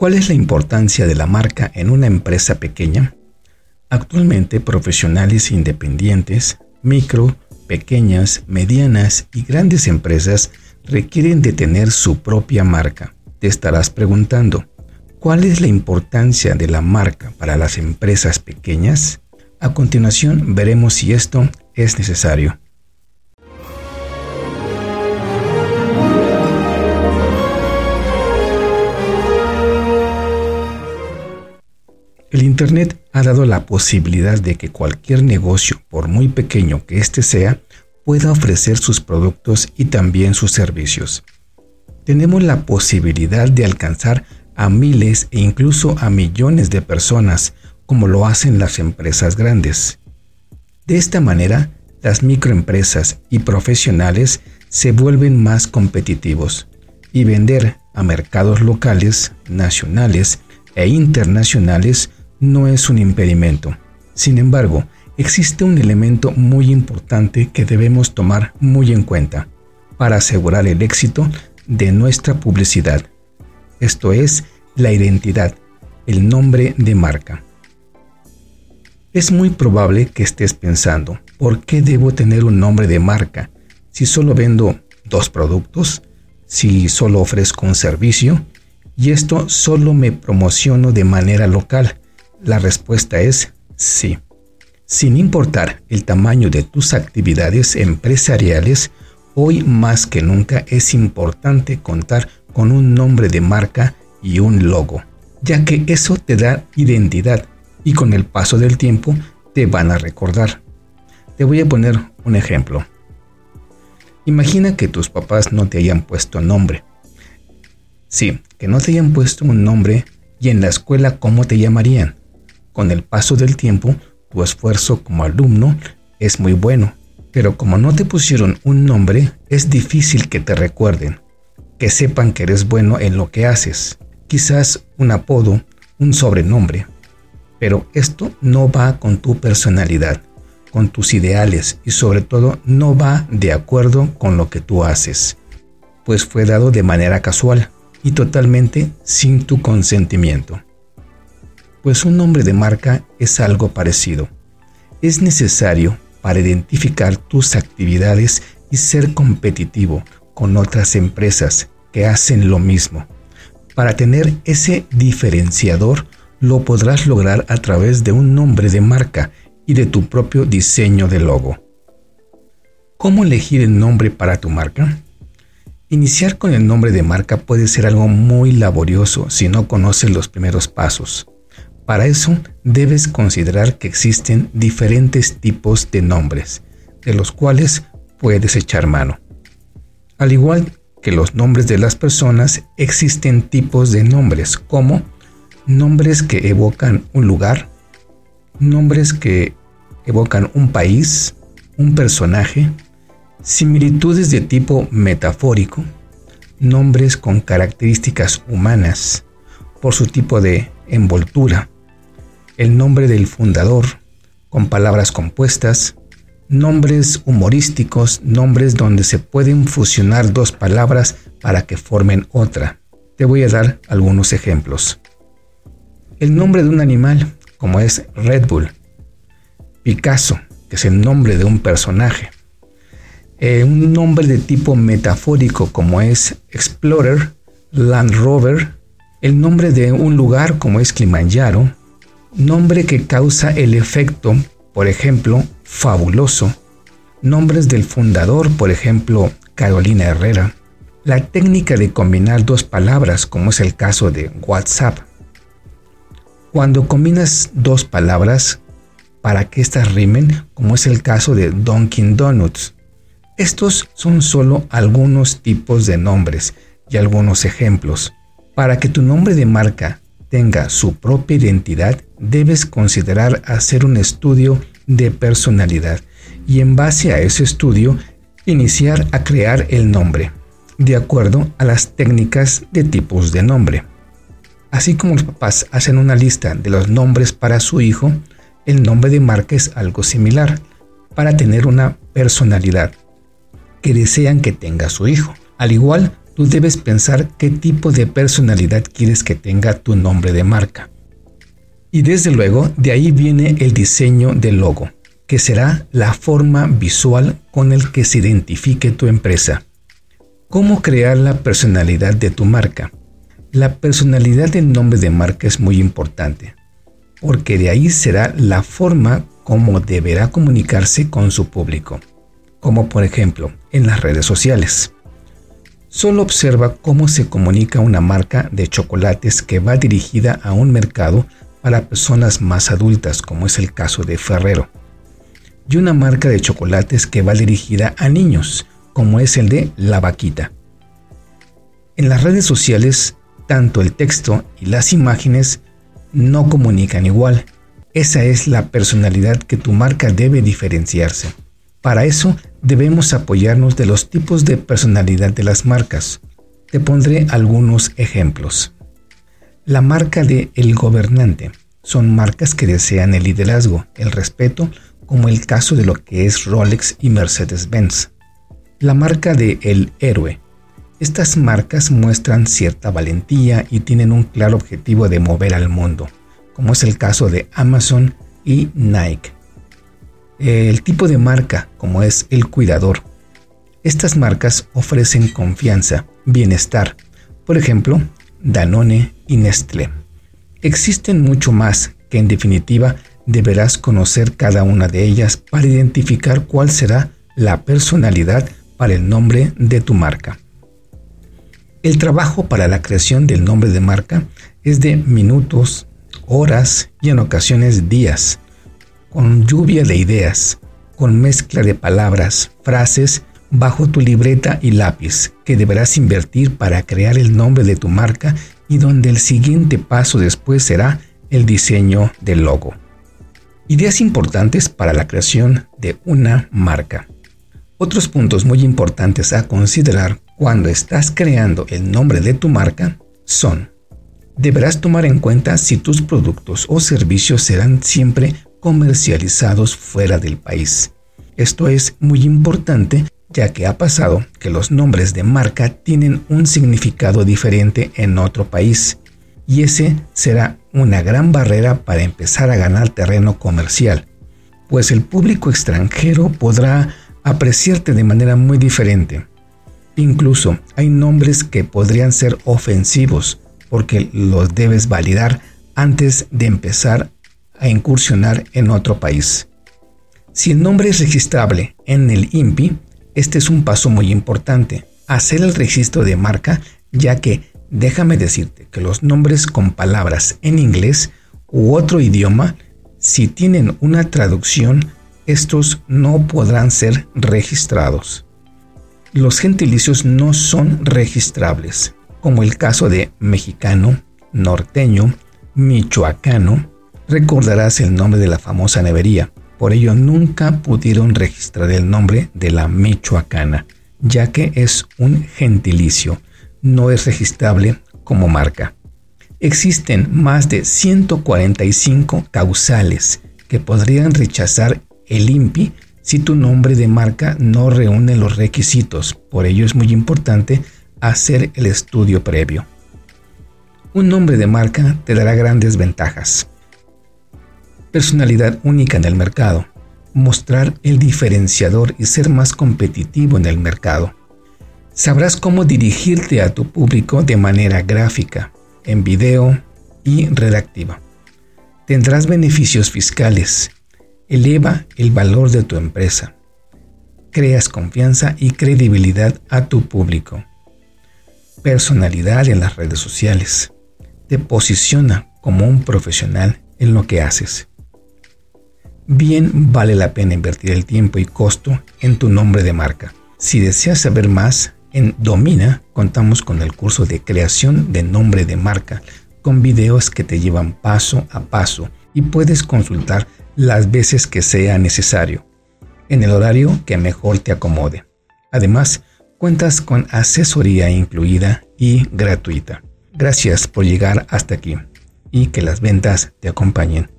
¿Cuál es la importancia de la marca en una empresa pequeña? Actualmente profesionales independientes, micro, pequeñas, medianas y grandes empresas requieren de tener su propia marca. Te estarás preguntando, ¿cuál es la importancia de la marca para las empresas pequeñas? A continuación veremos si esto es necesario. Internet ha dado la posibilidad de que cualquier negocio, por muy pequeño que éste sea, pueda ofrecer sus productos y también sus servicios. Tenemos la posibilidad de alcanzar a miles e incluso a millones de personas, como lo hacen las empresas grandes. De esta manera, las microempresas y profesionales se vuelven más competitivos y vender a mercados locales, nacionales e internacionales no es un impedimento. Sin embargo, existe un elemento muy importante que debemos tomar muy en cuenta para asegurar el éxito de nuestra publicidad. Esto es la identidad, el nombre de marca. Es muy probable que estés pensando, ¿por qué debo tener un nombre de marca si solo vendo dos productos? Si solo ofrezco un servicio? Y esto solo me promociono de manera local la respuesta es sí. Sin importar el tamaño de tus actividades empresariales, hoy más que nunca es importante contar con un nombre de marca y un logo, ya que eso te da identidad y con el paso del tiempo te van a recordar. Te voy a poner un ejemplo. Imagina que tus papás no te hayan puesto nombre. Sí, que no te hayan puesto un nombre y en la escuela cómo te llamarían. Con el paso del tiempo, tu esfuerzo como alumno es muy bueno, pero como no te pusieron un nombre, es difícil que te recuerden, que sepan que eres bueno en lo que haces. Quizás un apodo, un sobrenombre. Pero esto no va con tu personalidad, con tus ideales y sobre todo no va de acuerdo con lo que tú haces, pues fue dado de manera casual y totalmente sin tu consentimiento pues un nombre de marca es algo parecido. Es necesario para identificar tus actividades y ser competitivo con otras empresas que hacen lo mismo. Para tener ese diferenciador lo podrás lograr a través de un nombre de marca y de tu propio diseño de logo. ¿Cómo elegir el nombre para tu marca? Iniciar con el nombre de marca puede ser algo muy laborioso si no conoces los primeros pasos. Para eso debes considerar que existen diferentes tipos de nombres, de los cuales puedes echar mano. Al igual que los nombres de las personas, existen tipos de nombres como nombres que evocan un lugar, nombres que evocan un país, un personaje, similitudes de tipo metafórico, nombres con características humanas por su tipo de envoltura, el nombre del fundador, con palabras compuestas, nombres humorísticos, nombres donde se pueden fusionar dos palabras para que formen otra. Te voy a dar algunos ejemplos. El nombre de un animal, como es Red Bull. Picasso, que es el nombre de un personaje. Eh, un nombre de tipo metafórico, como es Explorer, Land Rover. El nombre de un lugar, como es Kilimanjaro nombre que causa el efecto, por ejemplo, fabuloso, nombres del fundador, por ejemplo, Carolina Herrera, la técnica de combinar dos palabras, como es el caso de WhatsApp. Cuando combinas dos palabras para que éstas rimen, como es el caso de Dunkin' Donuts. Estos son solo algunos tipos de nombres y algunos ejemplos. Para que tu nombre de marca tenga su propia identidad, debes considerar hacer un estudio de personalidad y en base a ese estudio iniciar a crear el nombre, de acuerdo a las técnicas de tipos de nombre. Así como los papás hacen una lista de los nombres para su hijo, el nombre de marca es algo similar, para tener una personalidad que desean que tenga su hijo. Al igual, tú debes pensar qué tipo de personalidad quieres que tenga tu nombre de marca. Y desde luego, de ahí viene el diseño del logo, que será la forma visual con el que se identifique tu empresa. ¿Cómo crear la personalidad de tu marca? La personalidad del nombre de marca es muy importante, porque de ahí será la forma como deberá comunicarse con su público, como por ejemplo en las redes sociales. Solo observa cómo se comunica una marca de chocolates que va dirigida a un mercado para personas más adultas, como es el caso de Ferrero, y una marca de chocolates que va dirigida a niños, como es el de La Vaquita. En las redes sociales tanto el texto y las imágenes no comunican igual. Esa es la personalidad que tu marca debe diferenciarse. Para eso debemos apoyarnos de los tipos de personalidad de las marcas. Te pondré algunos ejemplos. La marca de El Gobernante son marcas que desean el liderazgo, el respeto, como el caso de lo que es Rolex y Mercedes-Benz. La marca de El Héroe estas marcas muestran cierta valentía y tienen un claro objetivo de mover al mundo, como es el caso de Amazon y Nike. El tipo de marca, como es el cuidador. Estas marcas ofrecen confianza, bienestar, por ejemplo, Danone y Nestlé. Existen mucho más que en definitiva deberás conocer cada una de ellas para identificar cuál será la personalidad para el nombre de tu marca. El trabajo para la creación del nombre de marca es de minutos, horas y en ocasiones días, con lluvia de ideas, con mezcla de palabras, frases, bajo tu libreta y lápiz que deberás invertir para crear el nombre de tu marca y donde el siguiente paso después será el diseño del logo. Ideas importantes para la creación de una marca. Otros puntos muy importantes a considerar cuando estás creando el nombre de tu marca son, deberás tomar en cuenta si tus productos o servicios serán siempre comercializados fuera del país. Esto es muy importante ya que ha pasado que los nombres de marca tienen un significado diferente en otro país y ese será una gran barrera para empezar a ganar terreno comercial, pues el público extranjero podrá apreciarte de manera muy diferente Incluso hay nombres que podrían ser ofensivos porque los debes validar antes de empezar a incursionar en otro país. Si el nombre es registrable en el INPI, este es un paso muy importante, hacer el registro de marca, ya que déjame decirte que los nombres con palabras en inglés u otro idioma, si tienen una traducción, estos no podrán ser registrados los gentilicios no son registrables, como el caso de mexicano, norteño, michoacano. Recordarás el nombre de la famosa nevería, por ello nunca pudieron registrar el nombre de la michoacana, ya que es un gentilicio, no es registrable como marca. Existen más de 145 causales que podrían rechazar el INPI si tu nombre de marca no reúne los requisitos. Por ello es muy importante hacer el estudio previo. Un nombre de marca te dará grandes ventajas. Personalidad única en el mercado. Mostrar el diferenciador y ser más competitivo en el mercado. Sabrás cómo dirigirte a tu público de manera gráfica, en video y redactiva. Tendrás beneficios fiscales eleva el valor de tu empresa. Creas confianza y credibilidad a tu público. Personalidad en las redes sociales. Te posiciona como un profesional en lo que haces. Bien vale la pena invertir el tiempo y costo en tu nombre de marca. Si deseas saber más, en Domina contamos con el curso de creación de nombre de marca, con videos que te llevan paso a paso y puedes consultar las veces que sea necesario, en el horario que mejor te acomode. Además, cuentas con asesoría incluida y gratuita. Gracias por llegar hasta aquí y que las ventas te acompañen.